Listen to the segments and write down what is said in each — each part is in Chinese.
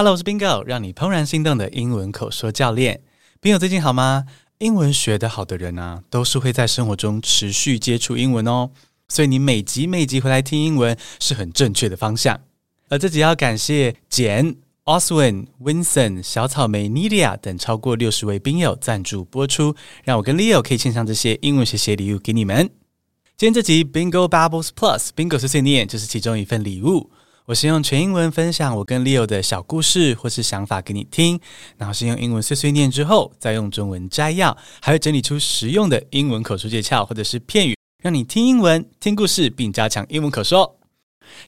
Hello，我是 Bingo，让你怦然心动的英文口说教练。Bingo 最近好吗？英文学得好的人啊，都是会在生活中持续接触英文哦。所以你每集每集回来听英文是很正确的方向。而这集要感谢简、Oswin、Vincent、小草莓、Nidia 等超过六十位宾友赞助播出，让我跟 Leo 可以献上这些英文学习礼物给你们。今天这集 Bingo Bubbles Plus，Bingo 碎碎念就是其中一份礼物。我是用全英文分享我跟 Leo 的小故事或是想法给你听，然后是用英文碎碎念之后，再用中文摘要，还会整理出实用的英文口述诀窍或者是片语，让你听英文、听故事，并加强英文口说。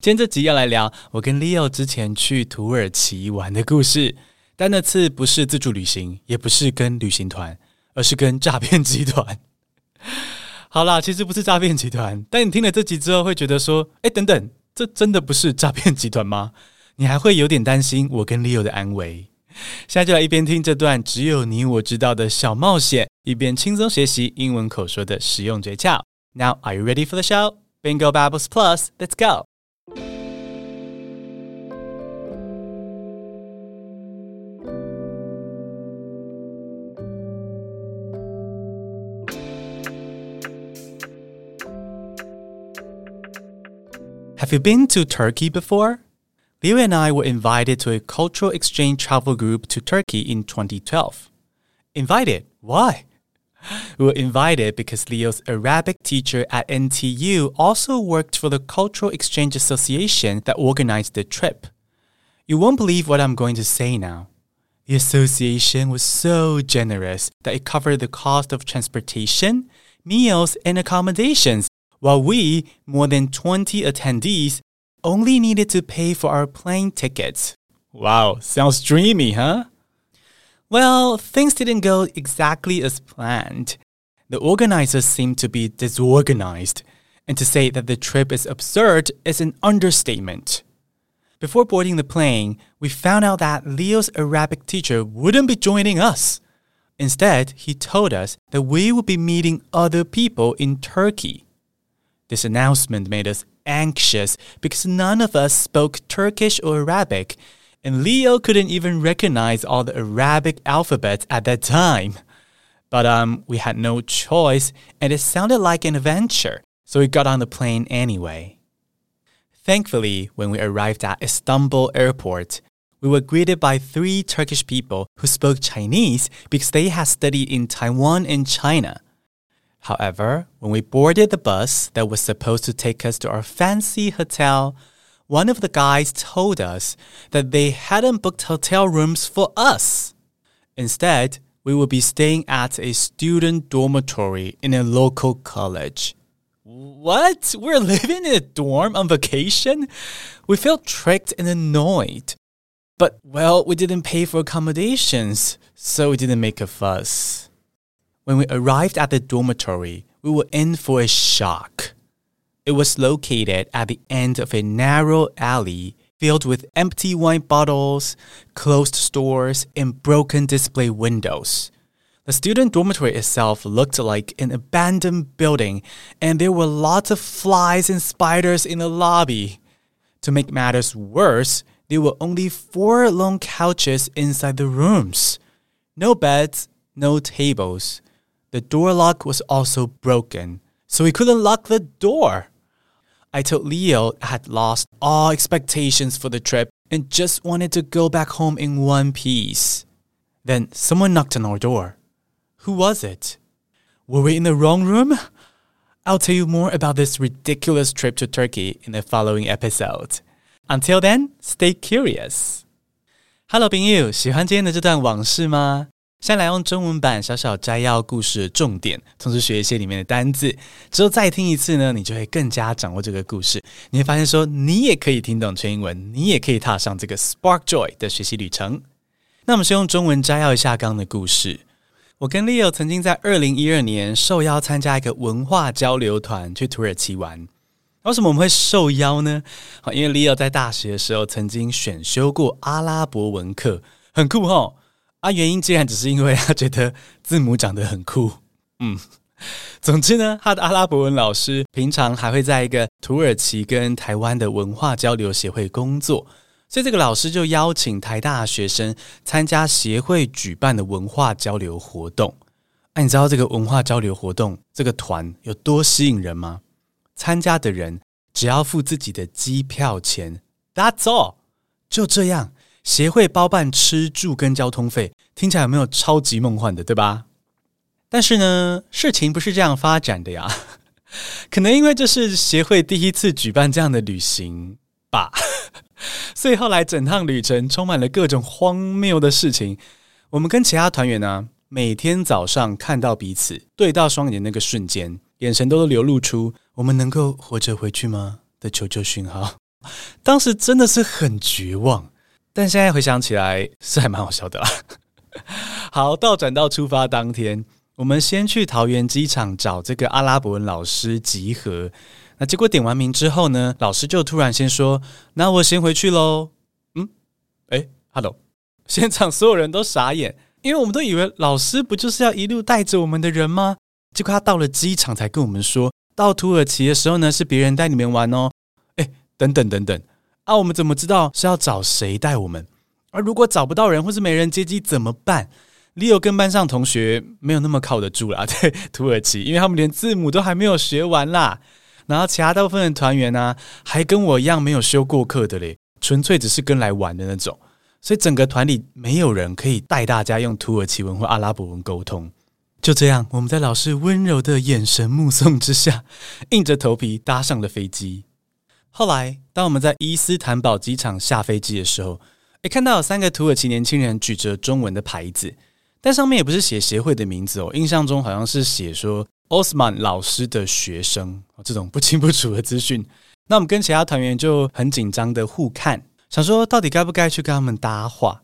今天这集要来聊我跟 Leo 之前去土耳其玩的故事，但那次不是自助旅行，也不是跟旅行团，而是跟诈骗集团。好啦，其实不是诈骗集团，但你听了这集之后会觉得说，哎，等等。这真的不是诈骗集团吗？你还会有点担心我跟 Leo 的安危。现在就来一边听这段只有你我知道的小冒险，一边轻松学习英文口说的实用诀窍。Now, are you ready for the show? Bingo Babbles Plus, let's go! Have you been to Turkey before? Leo and I were invited to a cultural exchange travel group to Turkey in 2012. Invited? Why? We were invited because Leo's Arabic teacher at NTU also worked for the Cultural Exchange Association that organized the trip. You won't believe what I'm going to say now. The association was so generous that it covered the cost of transportation, meals, and accommodations while we, more than 20 attendees, only needed to pay for our plane tickets. Wow, sounds dreamy, huh? Well, things didn't go exactly as planned. The organizers seemed to be disorganized, and to say that the trip is absurd is an understatement. Before boarding the plane, we found out that Leo's Arabic teacher wouldn't be joining us. Instead, he told us that we would be meeting other people in Turkey. This announcement made us anxious because none of us spoke Turkish or Arabic, and Leo couldn't even recognize all the Arabic alphabets at that time. But um, we had no choice, and it sounded like an adventure, so we got on the plane anyway. Thankfully, when we arrived at Istanbul airport, we were greeted by three Turkish people who spoke Chinese because they had studied in Taiwan and China. However, when we boarded the bus that was supposed to take us to our fancy hotel, one of the guys told us that they hadn't booked hotel rooms for us. Instead, we would be staying at a student dormitory in a local college. What? We're living in a dorm on vacation? We felt tricked and annoyed. But, well, we didn't pay for accommodations, so we didn't make a fuss. When we arrived at the dormitory, we were in for a shock. It was located at the end of a narrow alley filled with empty wine bottles, closed stores, and broken display windows. The student dormitory itself looked like an abandoned building, and there were lots of flies and spiders in the lobby. To make matters worse, there were only four long couches inside the rooms. No beds, no tables. The door lock was also broken, so we couldn't lock the door. I told Leo I had lost all expectations for the trip and just wanted to go back home in one piece. Then someone knocked on our door. Who was it? Were we in the wrong room? I'll tell you more about this ridiculous trip to Turkey in the following episode. Until then, stay curious. Hello，朋友，喜欢今天的这段往事吗？ 先来用中文版小小摘要故事的重点，同时学一些里面的单字，之后再听一次呢，你就会更加掌握这个故事。你会发现说，你也可以听懂全英文，你也可以踏上这个 Spark Joy 的学习旅程。那我们先用中文摘要一下刚刚的故事。我跟 Leo 曾经在二零一二年受邀参加一个文化交流团去土耳其玩。为什么我们会受邀呢？好，因为 Leo 在大学的时候曾经选修过阿拉伯文课，很酷齁。啊，原因竟然只是因为他觉得字母长得很酷。嗯，总之呢，他的阿拉伯文老师平常还会在一个土耳其跟台湾的文化交流协会工作，所以这个老师就邀请台大学生参加协会举办的文化交流活动。哎，你知道这个文化交流活动这个团有多吸引人吗？参加的人只要付自己的机票钱，That's all，就这样，协会包办吃住跟交通费，听起来有没有超级梦幻的，对吧？但是呢，事情不是这样发展的呀。可能因为这是协会第一次举办这样的旅行吧。所以后来整趟旅程充满了各种荒谬的事情。我们跟其他团员呢，每天早上看到彼此对到双眼的那个瞬间，眼神都流露出“我们能够活着回去吗”的求救讯号。当时真的是很绝望，但现在回想起来是还蛮好笑的啦。好，倒转到出发当天，我们先去桃园机场找这个阿拉伯文老师集合。那结果点完名之后呢，老师就突然先说：“那我先回去喽。”嗯，哎，Hello，现场所有人都傻眼，因为我们都以为老师不就是要一路带着我们的人吗？结果他到了机场才跟我们说，到土耳其的时候呢，是别人带你们玩哦。哎，等等等等，啊，我们怎么知道是要找谁带我们？而如果找不到人或是没人接机怎么办？Leo 跟班上同学没有那么靠得住啦，对，土耳其，因为他们连字母都还没有学完啦。然后其他大部分的团员呢，还跟我一样没有修过课的嘞，纯粹只是跟来玩的那种。所以整个团里没有人可以带大家用土耳其文或阿拉伯文沟通。就这样，我们在老师温柔的眼神目送之下，硬着头皮搭上了飞机。后来，当我们在伊斯坦堡机场下飞机的时候，诶，看到有三个土耳其年轻人举着中文的牌子，但上面也不是写协会的名字哦，印象中好像是写说。奥斯曼老师的学生，这种不清不楚的资讯，那我们跟其他团员就很紧张的互看，想说到底该不该去跟他们搭话。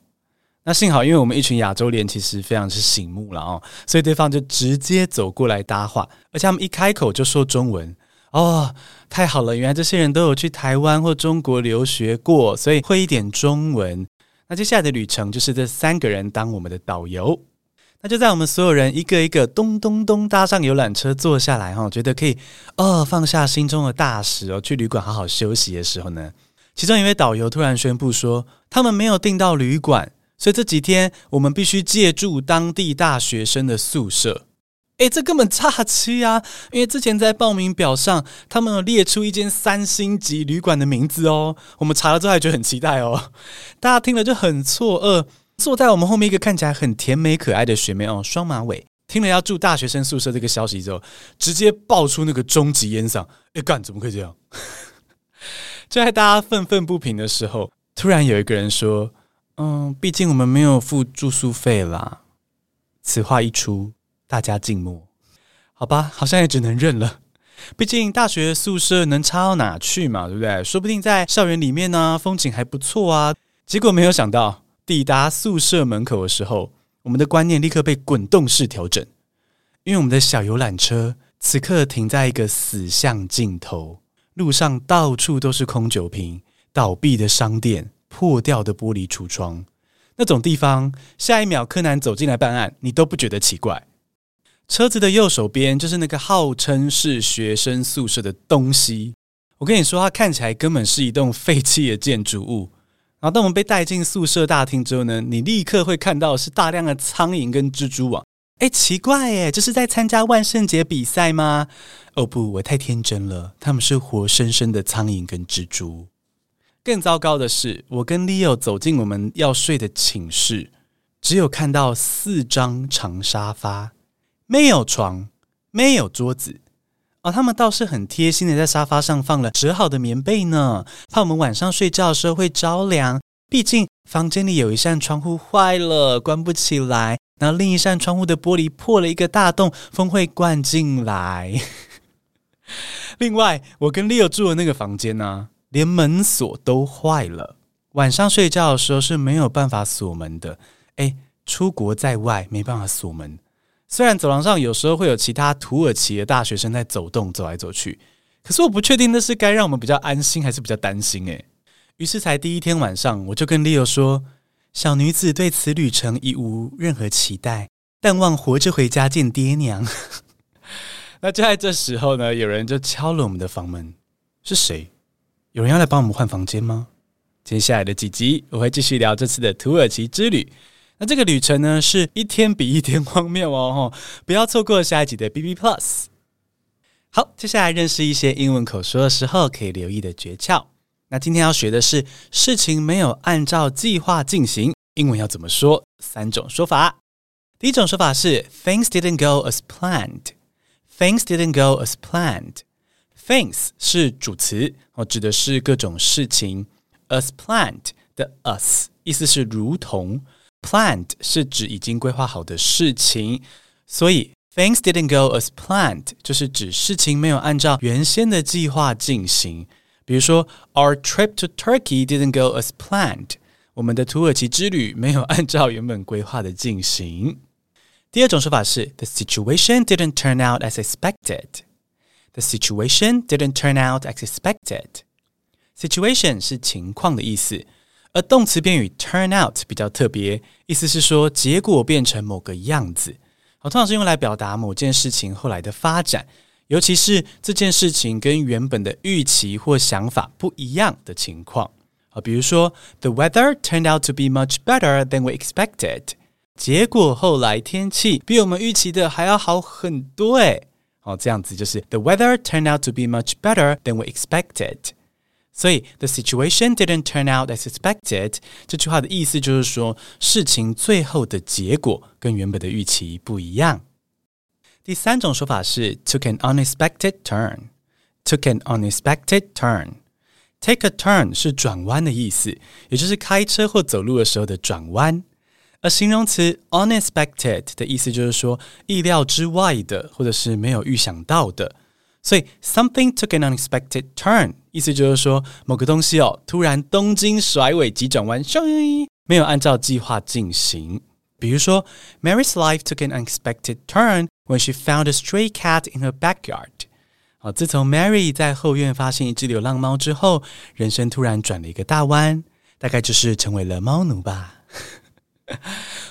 那幸好，因为我们一群亚洲脸其实非常是醒目了哦，所以对方就直接走过来搭话，而且他们一开口就说中文哦，太好了，原来这些人都有去台湾或中国留学过，所以会一点中文。那接下来的旅程就是这三个人当我们的导游。那就在我们所有人一个一个咚咚咚搭上游览车坐下来哈，觉得可以哦放下心中的大石哦，去旅馆好好休息的时候呢，其中一位导游突然宣布说，他们没有订到旅馆，所以这几天我们必须借住当地大学生的宿舍。诶，这根本诈欺啊！因为之前在报名表上，他们有列出一间三星级旅馆的名字哦，我们查了之后还觉得很期待哦，大家听了就很错愕。坐在我们后面一个看起来很甜美可爱的学妹哦，双马尾，听了要住大学生宿舍这个消息之后，直接爆出那个终极烟嗓。哎干，怎么可以这样？就在大家愤愤不平的时候，突然有一个人说：“嗯，毕竟我们没有付住宿费啦。”此话一出，大家静默。好吧，好像也只能认了。毕竟大学宿舍能差到哪去嘛，对不对？说不定在校园里面呢，风景还不错啊。结果没有想到。抵达宿舍门口的时候，我们的观念立刻被滚动式调整，因为我们的小游览车此刻停在一个死巷尽头，路上到处都是空酒瓶、倒闭的商店、破掉的玻璃橱窗，那种地方，下一秒柯南走进来办案，你都不觉得奇怪。车子的右手边就是那个号称是学生宿舍的东西，我跟你说，它看起来根本是一栋废弃的建筑物。然后，当我们被带进宿舍大厅之后呢，你立刻会看到是大量的苍蝇跟蜘蛛网。哎，奇怪哎，这是在参加万圣节比赛吗？哦不，我太天真了，他们是活生生的苍蝇跟蜘蛛。更糟糕的是，我跟 Leo 走进我们要睡的寝室，只有看到四张长沙发，没有床，没有桌子。哦，他们倒是很贴心的，在沙发上放了折好的棉被呢，怕我们晚上睡觉的时候会着凉。毕竟房间里有一扇窗户坏了，关不起来，然后另一扇窗户的玻璃破了一个大洞，风会灌进来。另外，我跟 Leo 住的那个房间呢，连门锁都坏了，晚上睡觉的时候是没有办法锁门的。哎，出国在外没办法锁门。虽然走廊上有时候会有其他土耳其的大学生在走动、走来走去，可是我不确定那是该让我们比较安心，还是比较担心。诶，于是才第一天晚上，我就跟 Leo 说：“小女子对此旅程已无任何期待，但望活着回家见爹娘。”那就在这时候呢，有人就敲了我们的房门。是谁？有人要来帮我们换房间吗？接下来的几集我会继续聊这次的土耳其之旅。那这个旅程呢，是一天比一天 荒谬哦，不要错过下一集的 B B Plus。好，接下来认识一些英文口说的时候可以留意的诀窍。那今天要学的是事情没有按照计划进行，英文要怎么说？三种说法。第一种说法是 Things didn't go as planned. Things didn't go as planned. Things 是主词，哦，指的是各种事情。As planned 的 as 意思是如同 ，planned 是指已经规划好的事情，所以 Things didn't go as planned 就是指事情没有按照原先的计划进行。比如说，Our trip to Turkey didn't go as planned. 我们的土耳其之旅没有按照原本规划的进行。第二种说法是，The situation didn't turn out as expected. The situation didn't turn out as expected. Situation 是情况的意思， 而动词变语 turn out 比较特别，意思是说结果变成某个样子。好，通常是用来表达某件事情后来的发展，尤其是这件事情跟原本的预期或想法不一样的情况。好，比如说，The weather turned out to be much better than we expected. 结果后来天气比我们预期的还要好很多诶。哦，这样子就是 The weather turned out to be much better than we expected。所以 The situation didn't turn out as expected 这句话的意思就是说，事情最后的结果跟原本的预期不一样。第三种说法是 Took an unexpected turn。Took an unexpected turn。Take a turn 是转弯的意思，也就是开车或走路的时候的转弯。而形容词 unexpected 的意思就是说意料之外的，或者是没有预想到的。所以 something took an unexpected turn， 意思就是说某个东西哦突然东经甩尾急转弯，咻，没有按照计划进行。比如说 Mary's life took an unexpected turn when she found a stray cat in her backyard。好，自从 Mary 在后院发现一只流浪猫之后，人生突然转了一个大弯，大概就是成为了猫奴吧。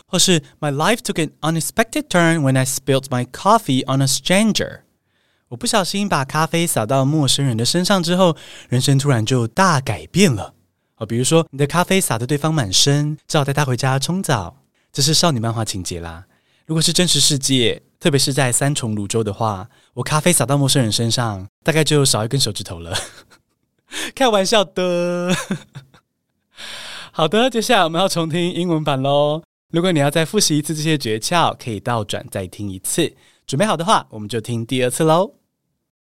或是 My life took an unexpected turn when I spilled my coffee on a stranger。 我不小心把咖啡洒到陌生人的身上之后，人生突然就大改变了。哦，比如说你的咖啡洒得对方满身，只好带他回家冲澡，这是少女漫画情节啦。如果是真实世界，特别是在三重芦洲的话，我咖啡洒到陌生人身上，大概就少一根手指头了。开玩笑的。好的，接下来我们要重听英文版喽。如果你要再复习一次这些诀窍，可以倒转再听一次。准备好的话，我们就听第二次喽。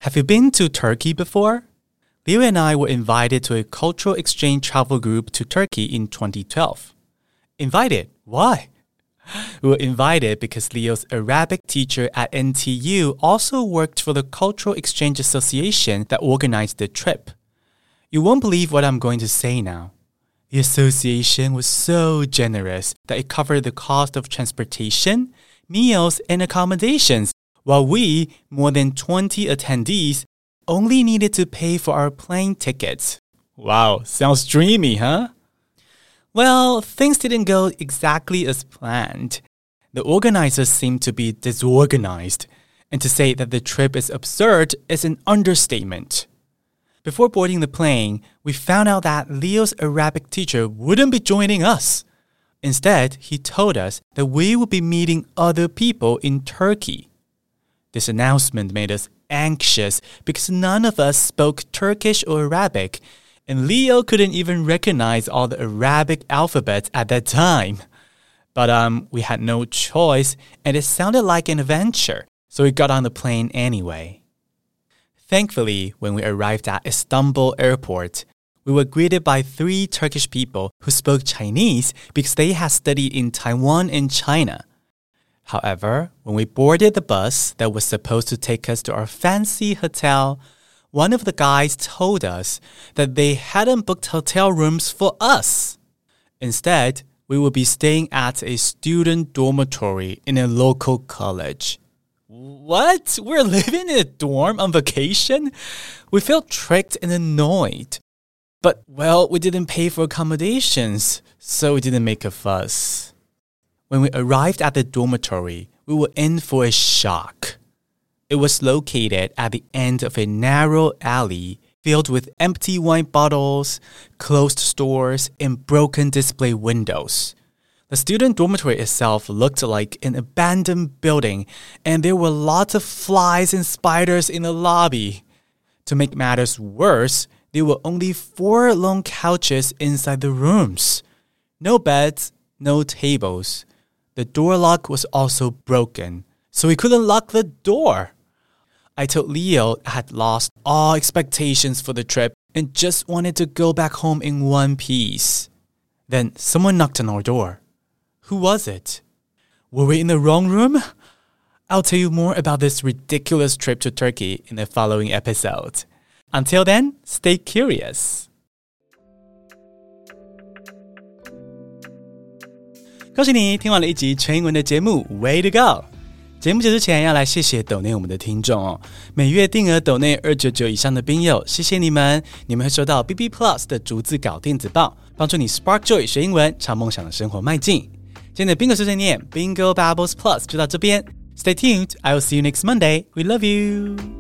Have you been to Turkey before? Leo and I were invited to a cultural exchange travel group to Turkey in 2012. Invited? Why? We were invited because Leo's Arabic teacher at NTU also worked for the Cultural Exchange Association that organized the trip. You won't believe what I'm going to say now. The association was so generous that it covered the cost of transportation, meals, and accommodations, while we, more than 20 attendees, only needed to pay for our plane tickets. Wow, sounds dreamy, huh? Well, things didn't go exactly as planned. The organizers seemed to be disorganized, and to say that the trip is absurd is an understatement. Before boarding the plane, we found out that Leo's Arabic teacher wouldn't be joining us. Instead, he told us that we would be meeting other people in Turkey. This announcement made us anxious because none of us spoke Turkish or Arabic, and Leo couldn't even recognize all the Arabic alphabets at that time. But um, we had no choice, and it sounded like an adventure, so we got on the plane anyway. Thankfully, when we arrived at Istanbul airport, we were greeted by three Turkish people who spoke Chinese because they had studied in Taiwan and China. However, when we boarded the bus that was supposed to take us to our fancy hotel, one of the guys told us that they hadn't booked hotel rooms for us. Instead, we would be staying at a student dormitory in a local college. What? We're living in a dorm on vacation? We felt tricked and annoyed. But, well, we didn't pay for accommodations, so we didn't make a fuss. When we arrived at the dormitory, we were in for a shock. It was located at the end of a narrow alley filled with empty wine bottles, closed stores, and broken display windows. The student dormitory itself looked like an abandoned building, and there were lots of flies and spiders in the lobby. To make matters worse, there were only four long couches inside the rooms. No beds, no tables. The door lock was also broken, so we couldn't lock the door. I told Leo I had lost all expectations for the trip and just wanted to go back home in one piece. Then someone knocked on our door. Who was it? Were we in the wrong room? I'll tell you more about this ridiculous trip to Turkey in the following episode. Until then, stay curious. 恭喜你听完了一集全英文的节目，Way to go！节目结束前要来谢谢抖内我们的听众哦，每月定额抖内二九九以上的宾友，谢谢你们，你们会收到 B B Plus 的逐字稿电子报，帮助你 Spark Joy 学英文，朝梦想的生活迈进。今天的 Bingo 碎碎念 Bingo Bubbles Plus 就到这边，Stay tuned，I will see you next Monday，We love you。